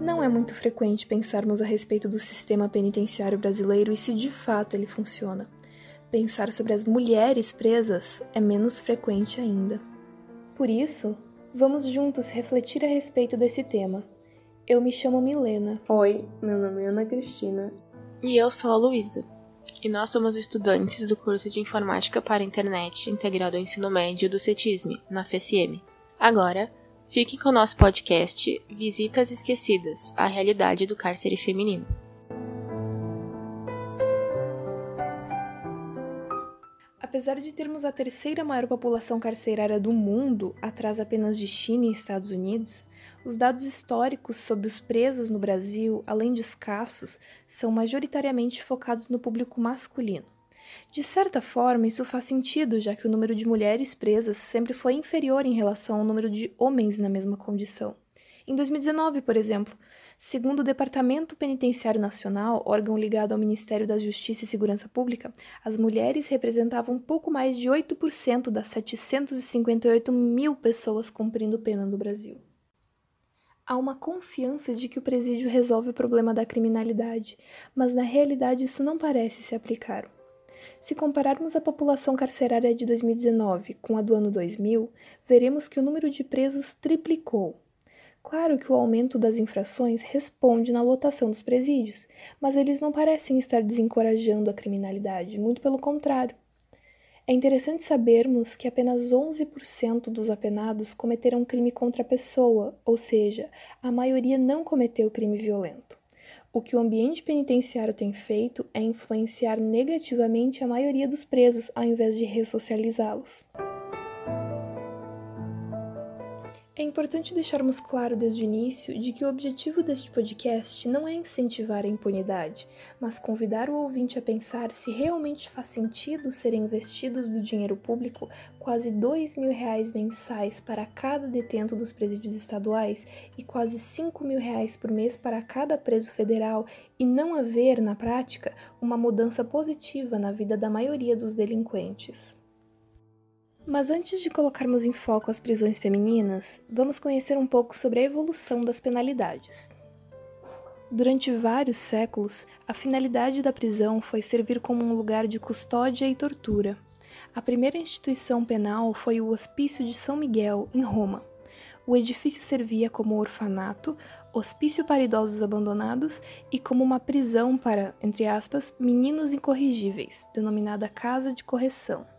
Não é muito frequente pensarmos a respeito do sistema penitenciário brasileiro e se de fato ele funciona. Pensar sobre as mulheres presas é menos frequente ainda. Por isso, vamos juntos refletir a respeito desse tema. Eu me chamo Milena. Oi, meu nome é Ana Cristina. E eu sou a Luísa. E nós somos estudantes do curso de Informática para a Internet integrado ao ensino médio do CETISM, na FSM. Agora, Fiquem com o nosso podcast Visitas Esquecidas A Realidade do Cárcere Feminino. Apesar de termos a terceira maior população carcerária do mundo, atrás apenas de China e Estados Unidos, os dados históricos sobre os presos no Brasil, além de escassos, são majoritariamente focados no público masculino. De certa forma, isso faz sentido, já que o número de mulheres presas sempre foi inferior em relação ao número de homens na mesma condição. Em 2019, por exemplo, segundo o Departamento Penitenciário Nacional, órgão ligado ao Ministério da Justiça e Segurança Pública, as mulheres representavam pouco mais de 8% das 758 mil pessoas cumprindo pena no Brasil. Há uma confiança de que o presídio resolve o problema da criminalidade, mas na realidade isso não parece se aplicar. Se compararmos a população carcerária de 2019 com a do ano 2000, veremos que o número de presos triplicou. Claro que o aumento das infrações responde na lotação dos presídios, mas eles não parecem estar desencorajando a criminalidade, muito pelo contrário. É interessante sabermos que apenas 11% dos apenados cometeram crime contra a pessoa, ou seja, a maioria não cometeu crime violento. O que o ambiente penitenciário tem feito é influenciar negativamente a maioria dos presos ao invés de ressocializá-los. É importante deixarmos claro desde o início de que o objetivo deste podcast não é incentivar a impunidade, mas convidar o ouvinte a pensar se realmente faz sentido serem investidos do dinheiro público quase dois mil reais mensais para cada detento dos presídios estaduais e quase cinco mil reais por mês para cada preso federal e não haver, na prática, uma mudança positiva na vida da maioria dos delinquentes. Mas antes de colocarmos em foco as prisões femininas, vamos conhecer um pouco sobre a evolução das penalidades. Durante vários séculos, a finalidade da prisão foi servir como um lugar de custódia e tortura. A primeira instituição penal foi o Hospício de São Miguel, em Roma. O edifício servia como orfanato, hospício para idosos abandonados e como uma prisão para, entre aspas, meninos incorrigíveis, denominada Casa de Correção.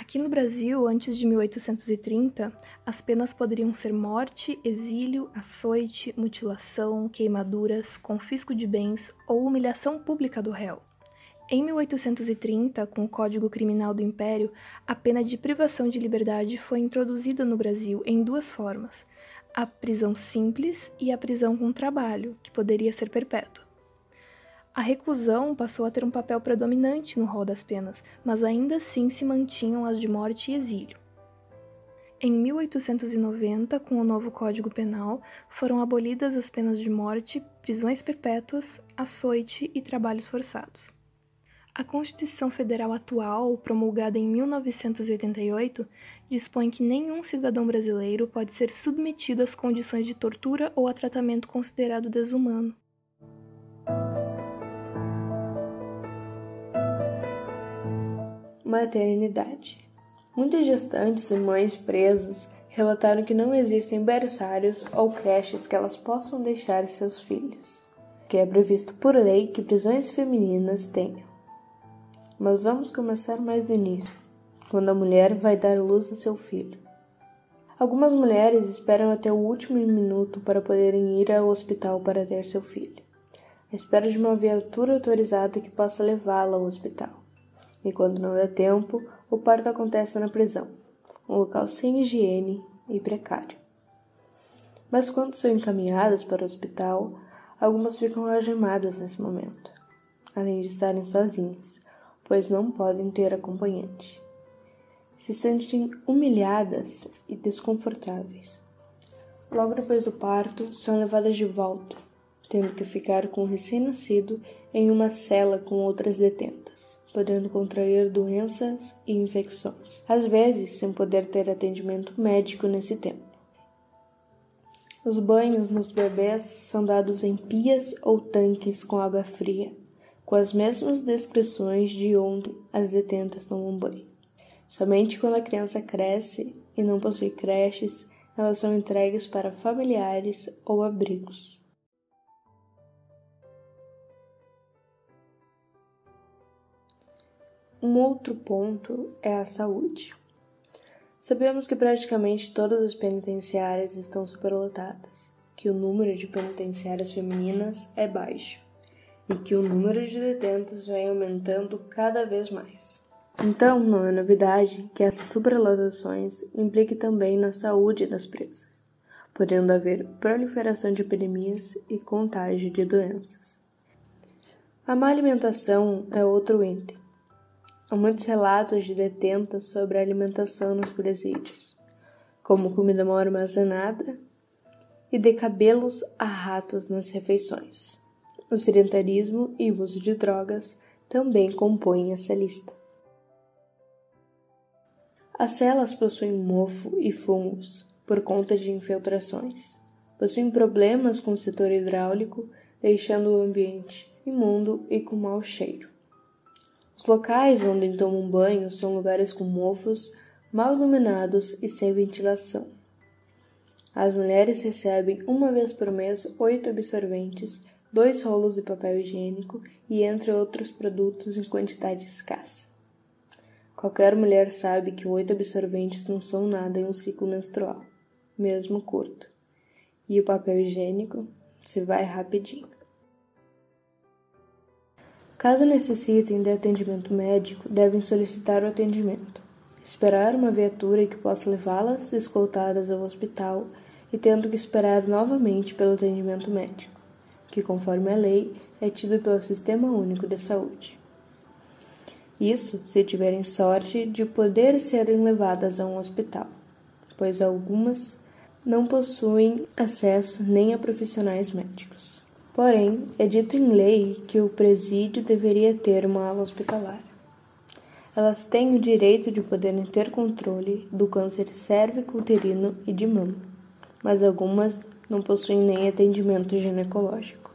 Aqui no Brasil, antes de 1830, as penas poderiam ser morte, exílio, açoite, mutilação, queimaduras, confisco de bens ou humilhação pública do réu. Em 1830, com o Código Criminal do Império, a pena de privação de liberdade foi introduzida no Brasil em duas formas: a prisão simples e a prisão com trabalho, que poderia ser perpétua. A reclusão passou a ter um papel predominante no rol das penas, mas ainda assim se mantinham as de morte e exílio. Em 1890, com o novo Código Penal, foram abolidas as penas de morte, prisões perpétuas, açoite e trabalhos forçados. A Constituição Federal atual, promulgada em 1988, dispõe que nenhum cidadão brasileiro pode ser submetido às condições de tortura ou a tratamento considerado desumano. Maternidade. Muitas gestantes e mães presas relataram que não existem berçários ou creches que elas possam deixar seus filhos, que é previsto por lei que prisões femininas tenham. Mas vamos começar mais do início, quando a mulher vai dar luz a seu filho. Algumas mulheres esperam até o último minuto para poderem ir ao hospital para ter seu filho. À espera de uma viatura autorizada que possa levá-la ao hospital e quando não dá tempo, o parto acontece na prisão, um local sem higiene e precário. Mas quando são encaminhadas para o hospital, algumas ficam algemadas nesse momento, além de estarem sozinhas, pois não podem ter acompanhante. Se sentem humilhadas e desconfortáveis. Logo depois do parto, são levadas de volta, tendo que ficar com o recém-nascido em uma cela com outras detentas, podendo contrair doenças e infecções, às vezes sem poder ter atendimento médico nesse tempo. Os banhos nos bebês são dados em pias ou tanques com água fria, com as mesmas descrições de onde as detentas tomam banho. Somente quando a criança cresce e não possui creches, elas são entregues para familiares ou abrigos. Um outro ponto é a saúde. Sabemos que praticamente todas as penitenciárias estão superlotadas, que o número de penitenciárias femininas é baixo e que o número de detentos vem aumentando cada vez mais. Então, não é novidade que essas superlotações impliquem também na saúde das presas, podendo haver proliferação de epidemias e contágio de doenças. A má alimentação é outro ente Há muitos relatos de detentas sobre a alimentação nos presídios, como comida mal armazenada e de cabelos a ratos nas refeições. O sedentarismo e o uso de drogas também compõem essa lista. As celas possuem mofo e fungos por conta de infiltrações. Possuem problemas com o setor hidráulico, deixando o ambiente imundo e com mau cheiro. Os locais onde tomam banho são lugares com mofos, mal iluminados e sem ventilação. As mulheres recebem uma vez por mês oito absorventes, dois rolos de papel higiênico e entre outros produtos em quantidade escassa. Qualquer mulher sabe que oito absorventes não são nada em um ciclo menstrual, mesmo curto. E o papel higiênico se vai rapidinho. Caso necessitem de atendimento médico, devem solicitar o atendimento, esperar uma viatura que possa levá-las escoltadas ao hospital e tendo que esperar novamente pelo atendimento médico, que, conforme a lei, é tido pelo Sistema Único de Saúde. Isso se tiverem sorte de poder serem levadas a um hospital, pois algumas não possuem acesso nem a profissionais médicos. Porém, é dito em lei que o presídio deveria ter uma ala hospitalar. Elas têm o direito de poderem ter controle do câncer cérvico-uterino e de mama, mas algumas não possuem nem atendimento ginecológico.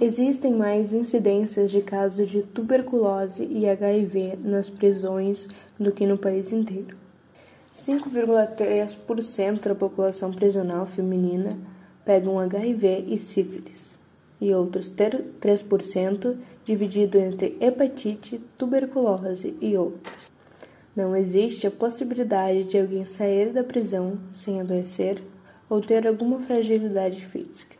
Existem mais incidências de casos de tuberculose e HIV nas prisões do que no país inteiro. 5,3% da população prisional feminina pegam HIV e sífilis, e outros 3% dividido entre hepatite, tuberculose e outros. Não existe a possibilidade de alguém sair da prisão sem adoecer ou ter alguma fragilidade física.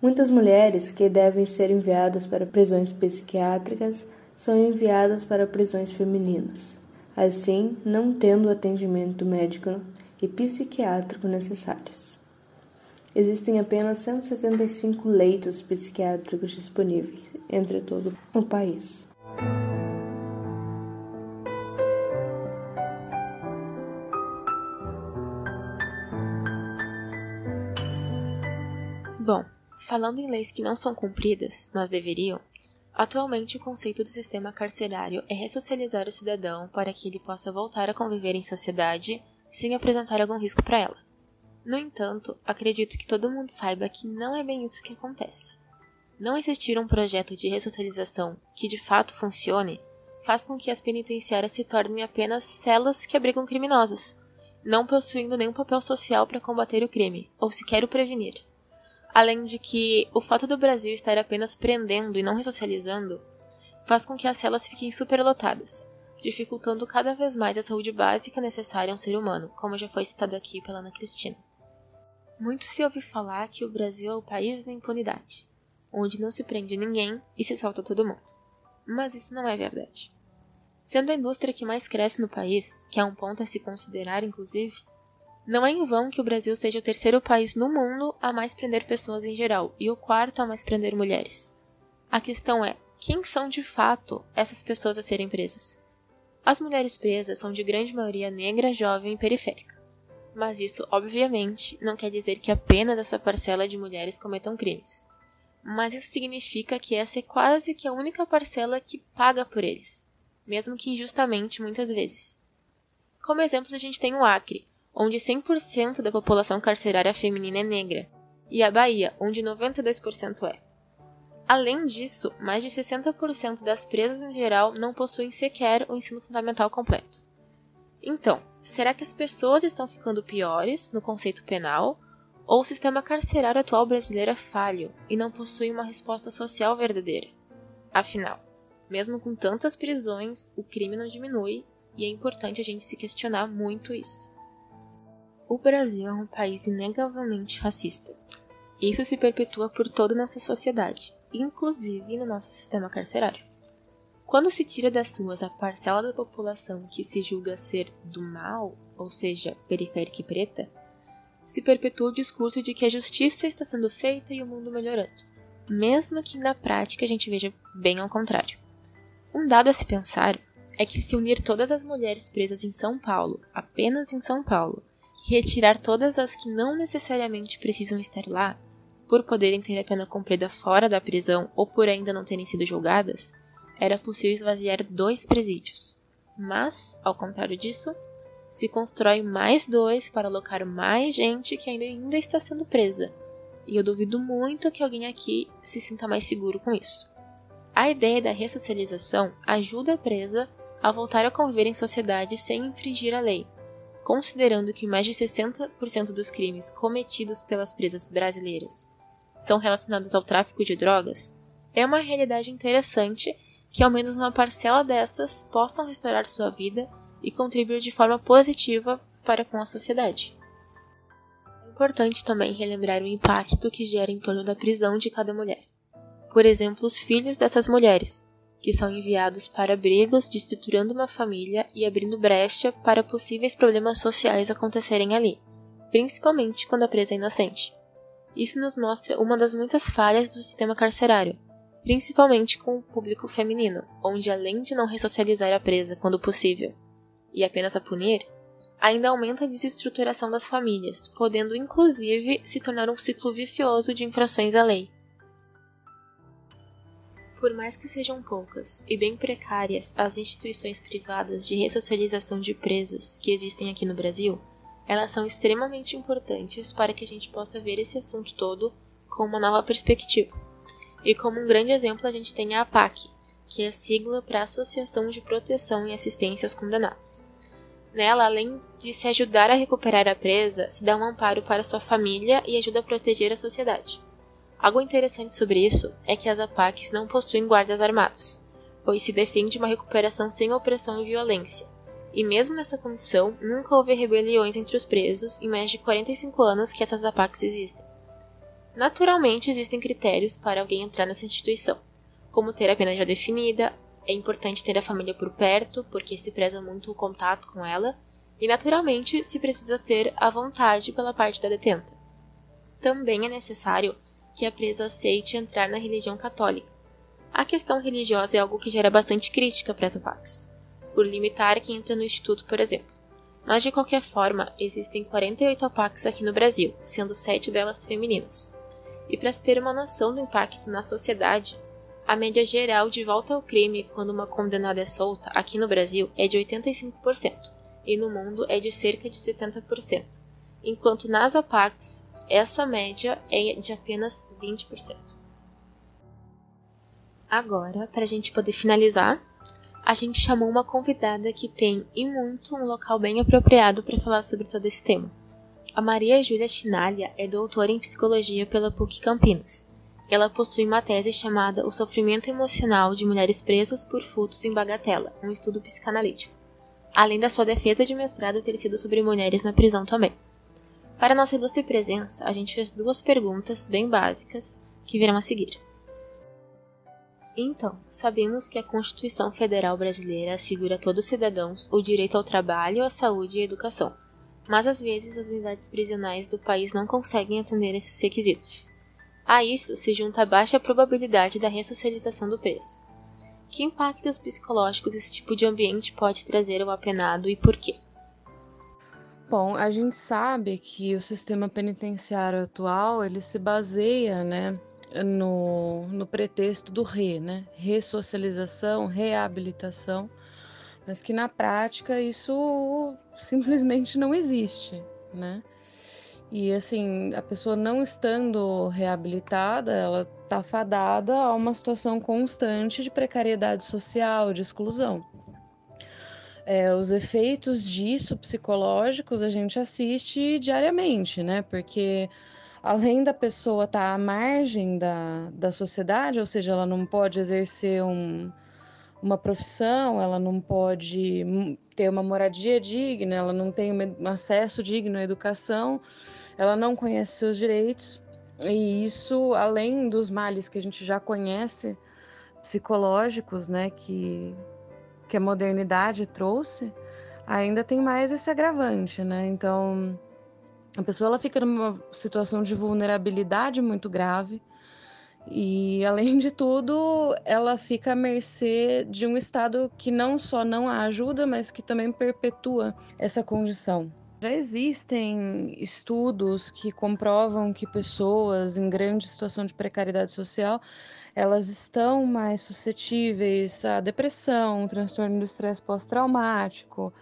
Muitas mulheres que devem ser enviadas para prisões psiquiátricas são enviadas para prisões femininas assim não tendo o atendimento médico e psiquiátrico necessários. Existem apenas 175 leitos psiquiátricos disponíveis entre todo o país. Bom, falando em leis que não são cumpridas, mas deveriam, Atualmente, o conceito do sistema carcerário é ressocializar o cidadão para que ele possa voltar a conviver em sociedade sem apresentar algum risco para ela. No entanto, acredito que todo mundo saiba que não é bem isso que acontece. Não existir um projeto de ressocialização que de fato funcione faz com que as penitenciárias se tornem apenas celas que abrigam criminosos, não possuindo nenhum papel social para combater o crime, ou sequer o prevenir. Além de que o fato do Brasil estar apenas prendendo e não ressocializando faz com que as celas fiquem superlotadas, dificultando cada vez mais a saúde básica necessária a um ser humano, como já foi citado aqui pela Ana Cristina. Muito se ouve falar que o Brasil é o país da impunidade, onde não se prende ninguém e se solta todo mundo. Mas isso não é verdade. Sendo a indústria que mais cresce no país, que é um ponto a se considerar inclusive, não é em vão que o Brasil seja o terceiro país no mundo a mais prender pessoas em geral e o quarto a mais prender mulheres. A questão é: quem são de fato essas pessoas a serem presas? As mulheres presas são de grande maioria negra, jovem e periférica. Mas isso, obviamente, não quer dizer que apenas essa parcela de mulheres cometam crimes. Mas isso significa que essa é quase que a única parcela que paga por eles, mesmo que injustamente muitas vezes. Como exemplo, a gente tem o Acre, onde 100% da população carcerária feminina é negra, e a Bahia, onde 92% é. Além disso, mais de 60% das presas em geral não possuem sequer o ensino fundamental completo. Então, será que as pessoas estão ficando piores no conceito penal ou o sistema carcerário atual brasileiro é falho e não possui uma resposta social verdadeira? Afinal, mesmo com tantas prisões, o crime não diminui e é importante a gente se questionar muito isso. O Brasil é um país inegavelmente racista. Isso se perpetua por toda nossa sociedade inclusive no nosso sistema carcerário. Quando se tira das ruas a parcela da população que se julga ser do mal, ou seja, periférica e preta, se perpetua o discurso de que a justiça está sendo feita e o mundo melhorando, mesmo que na prática a gente veja bem ao contrário. Um dado a se pensar é que se unir todas as mulheres presas em São Paulo, apenas em São Paulo, retirar todas as que não necessariamente precisam estar lá, por poderem ter a pena cumprida fora da prisão ou por ainda não terem sido julgadas, era possível esvaziar dois presídios. Mas, ao contrário disso, se constrói mais dois para alocar mais gente que ainda, está sendo presa. E eu duvido muito que alguém aqui se sinta mais seguro com isso. A ideia da ressocialização ajuda a presa a voltar a conviver em sociedade sem infringir a lei, considerando que mais de 60% dos crimes cometidos pelas presas brasileiras são relacionadas ao tráfico de drogas, é uma realidade interessante que ao menos uma parcela dessas possam restaurar sua vida e contribuir de forma positiva para com a sociedade. É importante também relembrar o impacto que gera em torno da prisão de cada mulher. Por exemplo, os filhos dessas mulheres, que são enviados para abrigos, destruturando uma família e abrindo brecha para possíveis problemas sociais acontecerem ali, principalmente quando a presa é inocente. Isso nos mostra uma das muitas falhas do sistema carcerário, principalmente com o público feminino, onde além de não ressocializar a presa quando possível e apenas a punir, ainda aumenta a desestruturação das famílias, podendo inclusive se tornar um ciclo vicioso de infrações à lei. Por mais que sejam poucas e bem precárias as instituições privadas de ressocialização de presas que existem aqui no Brasil, elas são extremamente importantes para que a gente possa ver esse assunto todo com uma nova perspectiva. E como um grande exemplo, a gente tem a APAC, que é a sigla para Associação de Proteção e Assistência aos Condenados. Nela, além de se ajudar a recuperar a presa, se dá um amparo para sua família e ajuda a proteger a sociedade. Algo interessante sobre isso é que as APACs não possuem guardas armados, pois se defende uma recuperação sem opressão e violência, e mesmo nessa condição, nunca houve rebeliões entre os presos em mais de 45 anos que essas APACs existem. Naturalmente, existem critérios para alguém entrar nessa instituição, como ter a pena já definida, é importante ter a família por perto, porque se preza muito o contato com ela, e naturalmente se precisa ter a vontade pela parte da detenta. Também é necessário que a presa aceite entrar na religião católica. A questão religiosa é algo que gera bastante crítica para as APACs por limitar quem entra no Instituto, por exemplo. Mas de qualquer forma, existem 48 APACs aqui no Brasil, sendo 7 delas femininas. E para se ter uma noção do impacto na sociedade, a média geral de volta ao crime quando uma condenada é solta aqui no Brasil é de 85%, e no mundo é de cerca de 70%, enquanto nas APACs essa média é de apenas 20%. Agora, para a gente poder finalizar, a gente chamou uma convidada que tem, e muito, um local bem apropriado para falar sobre todo esse tema. A Maria Júlia Chinalha é doutora em psicologia pela PUC Campinas. Ela possui uma tese chamada O Sofrimento Emocional de Mulheres Presas por Furtos em Bagatela, um estudo psicanalítico. Além da sua defesa de mestrado ter sido sobre mulheres na prisão também. Para nossa ilustre presença, a gente fez duas perguntas bem básicas que virão a seguir. Então, sabemos que a Constituição Federal Brasileira assegura a todos os cidadãos o direito ao trabalho, à saúde e à educação, mas às vezes as unidades prisionais do país não conseguem atender esses requisitos. A isso se junta a baixa probabilidade da ressocialização do preso. Que impactos psicológicos esse tipo de ambiente pode trazer ao apenado e por quê? Bom, a gente sabe que o sistema penitenciário atual ele se baseia, né, no, no pretexto do re, né, ressocialização, reabilitação, mas que na prática isso simplesmente não existe, né? E assim, a pessoa não estando reabilitada, ela está fadada a uma situação constante de precariedade social, de exclusão. É, os efeitos disso psicológicos a gente assiste diariamente, né? Porque além da pessoa estar tá à margem da, da sociedade, ou seja, ela não pode exercer um, uma profissão, ela não pode ter uma moradia digna, ela não tem um acesso digno à educação ela não conhece seus direitos, e isso, além dos males que a gente já conhece, psicológicos, né, que, que a modernidade trouxe, ainda tem mais esse agravante, né? Então, a pessoa ela fica numa situação de vulnerabilidade muito grave. E, além de tudo, ela fica à mercê de um Estado que não só não a ajuda, mas que também perpetua essa condição. Já existem estudos que comprovam que pessoas em grande situação de precariedade social, elas estão mais suscetíveis à depressão, transtorno do estresse pós-traumático.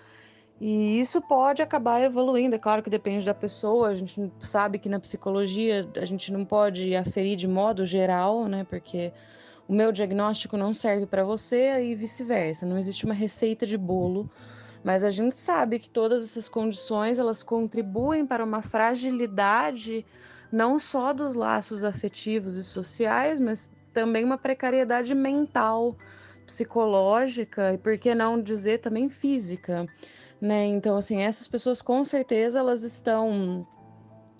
E isso pode acabar evoluindo, é claro que depende da pessoa, a gente sabe que na psicologia a gente não pode aferir de modo geral, né? Porque o meu diagnóstico não serve para você e vice-versa, não existe uma receita de bolo mas a gente sabe que todas essas condições elas contribuem para uma fragilidade não só dos laços afetivos e sociais, mas também uma precariedade mental, psicológica e por que não dizer também física, né? Então assim essas pessoas com certeza elas estão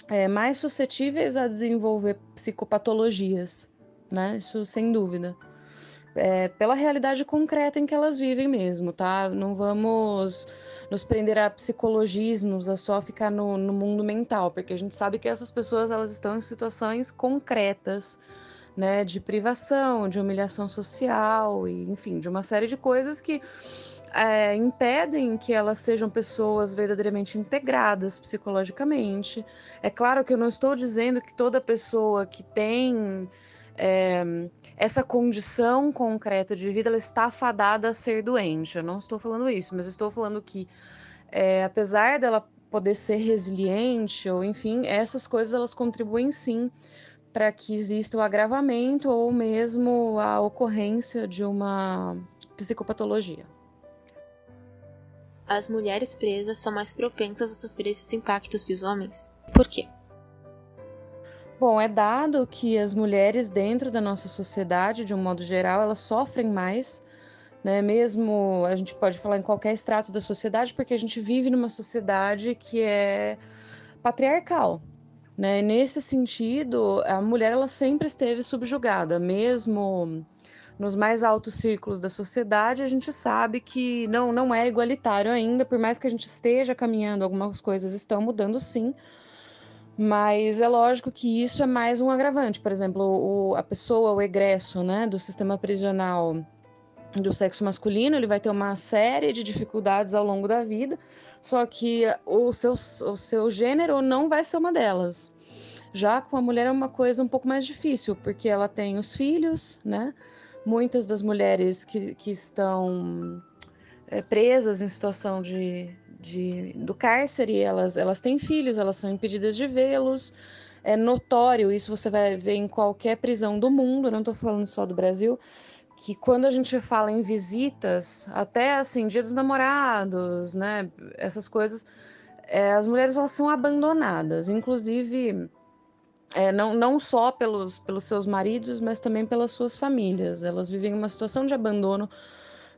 é, mais suscetíveis a desenvolver psicopatologias, né? Isso sem dúvida é, pela realidade concreta em que elas vivem mesmo, tá? Não vamos nos prender a psicologismos, a só ficar no, no mundo mental, porque a gente sabe que essas pessoas elas estão em situações concretas, né, de privação, de humilhação social e, enfim, de uma série de coisas que é, impedem que elas sejam pessoas verdadeiramente integradas psicologicamente. É claro que eu não estou dizendo que toda pessoa que tem é, essa condição concreta de vida ela está fadada a ser doente. Eu não estou falando isso, mas estou falando que, é, apesar dela poder ser resiliente, ou enfim, essas coisas elas contribuem sim para que exista o agravamento ou mesmo a ocorrência de uma psicopatologia. As mulheres presas são mais propensas a sofrer esses impactos que os homens? Por quê? Bom, é dado que as mulheres dentro da nossa sociedade, de um modo geral, elas sofrem mais, né? Mesmo a gente pode falar em qualquer extrato da sociedade, porque a gente vive numa sociedade que é patriarcal, né? Nesse sentido, a mulher ela sempre esteve subjugada, mesmo nos mais altos círculos da sociedade, a gente sabe que não não é igualitário ainda, por mais que a gente esteja caminhando, algumas coisas estão mudando sim mas é lógico que isso é mais um agravante. Por exemplo, o, a pessoa, o egresso né, do sistema prisional do sexo masculino, ele vai ter uma série de dificuldades ao longo da vida, só que o seu, o seu gênero não vai ser uma delas. Já com a mulher é uma coisa um pouco mais difícil, porque ela tem os filhos, né? Muitas das mulheres que, que estão é, presas em situação de, de, do cárcere, elas, elas têm filhos, elas são impedidas de vê-los. É notório, isso você vai ver em qualquer prisão do mundo, não estou falando só do Brasil, que quando a gente fala em visitas, até assim, dia dos namorados, né, essas coisas, é, as mulheres elas são abandonadas, inclusive é, não, não só pelos, pelos seus maridos, mas também pelas suas famílias. Elas vivem uma situação de abandono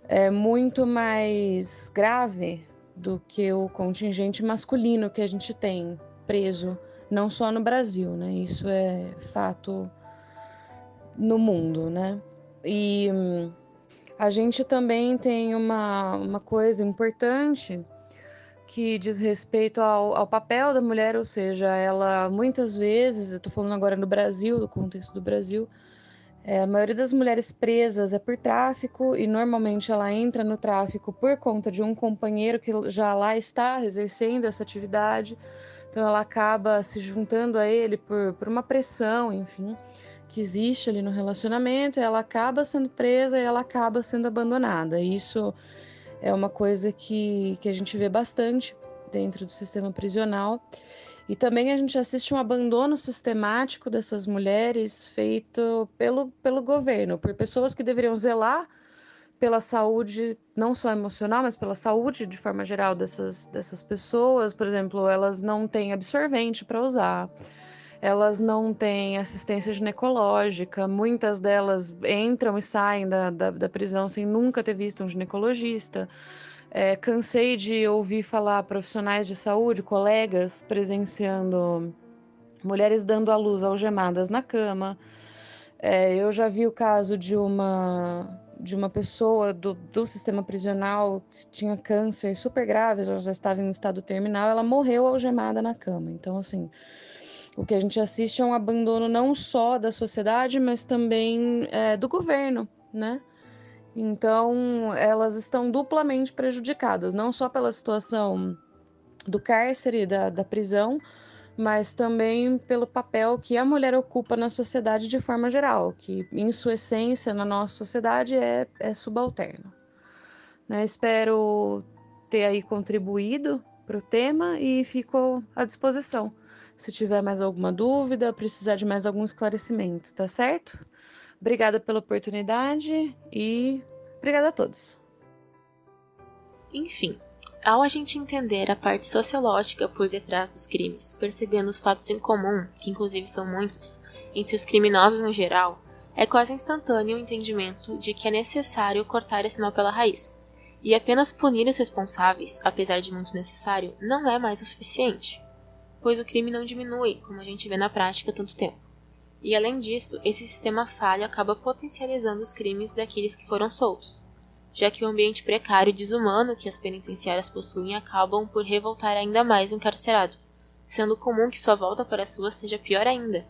é, muito mais grave do que o contingente masculino que a gente tem preso, não só no Brasil, né? Isso é fato no mundo, né? E a gente também tem uma, uma coisa importante que diz respeito ao, ao, papel da mulher, ou seja, ela muitas vezes, eu estou falando agora no Brasil, do contexto do Brasil, É, a maioria das mulheres presas é por tráfico e normalmente ela entra no tráfico por conta de um companheiro que já lá está exercendo essa atividade. Então ela acaba se juntando a ele por, por uma pressão, enfim, que existe ali no relacionamento. ela acaba sendo presa e ela acaba sendo abandonada. Isso é uma coisa que, que a gente vê bastante dentro do sistema prisional. E também a gente assiste um abandono sistemático dessas mulheres feito pelo, pelo governo, por pessoas que deveriam zelar pela saúde, não só emocional, mas pela saúde de forma geral dessas, dessas pessoas. Por exemplo, elas não têm absorvente para usar, elas não têm assistência ginecológica, muitas delas entram e saem da, da, da prisão sem nunca ter visto um ginecologista. É, cansei de ouvir falar profissionais de saúde, colegas presenciando mulheres dando à luz algemadas na cama. É, eu já vi o caso de uma de uma pessoa do, do sistema prisional que tinha câncer super grave, ela já estava em estado terminal, ela morreu algemada na cama. Então, assim, o que a gente assiste é um abandono não só da sociedade, mas também é, do governo, né? Então, elas estão duplamente prejudicadas, não só pela situação do cárcere, da, da prisão, mas também pelo papel que a mulher ocupa na sociedade de forma geral, que em sua essência na nossa sociedade é, é subalterno. Né? Espero ter aí contribuído para o tema e fico à disposição. Se tiver mais alguma dúvida, precisar de mais algum esclarecimento, tá certo? Obrigada pela oportunidade e obrigada a todos. Enfim, ao a gente entender a parte sociológica por detrás dos crimes, percebendo os fatos em comum, que inclusive são muitos, entre os criminosos no geral, é quase instantâneo o entendimento de que é necessário cortar esse mal pela raiz. E apenas punir os responsáveis, apesar de muito necessário, não é mais o suficiente, pois o crime não diminui, como a gente vê na prática há tanto tempo. E além disso, esse sistema falho acaba potencializando os crimes daqueles que foram soltos, já que o ambiente precário e desumano que as penitenciárias possuem acabam por revoltar ainda mais o encarcerado, sendo comum que sua volta para a sua seja pior ainda.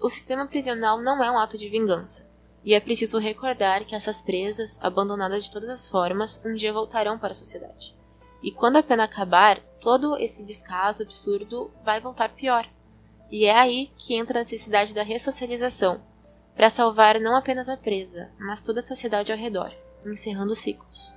O sistema prisional não é um ato de vingança, e é preciso recordar que essas presas, abandonadas de todas as formas, um dia voltarão para a sociedade. E quando a pena acabar, todo esse descaso absurdo vai voltar pior e é aí que entra a necessidade da ressocialização, para salvar não apenas a presa, mas toda a sociedade ao redor, encerrando ciclos.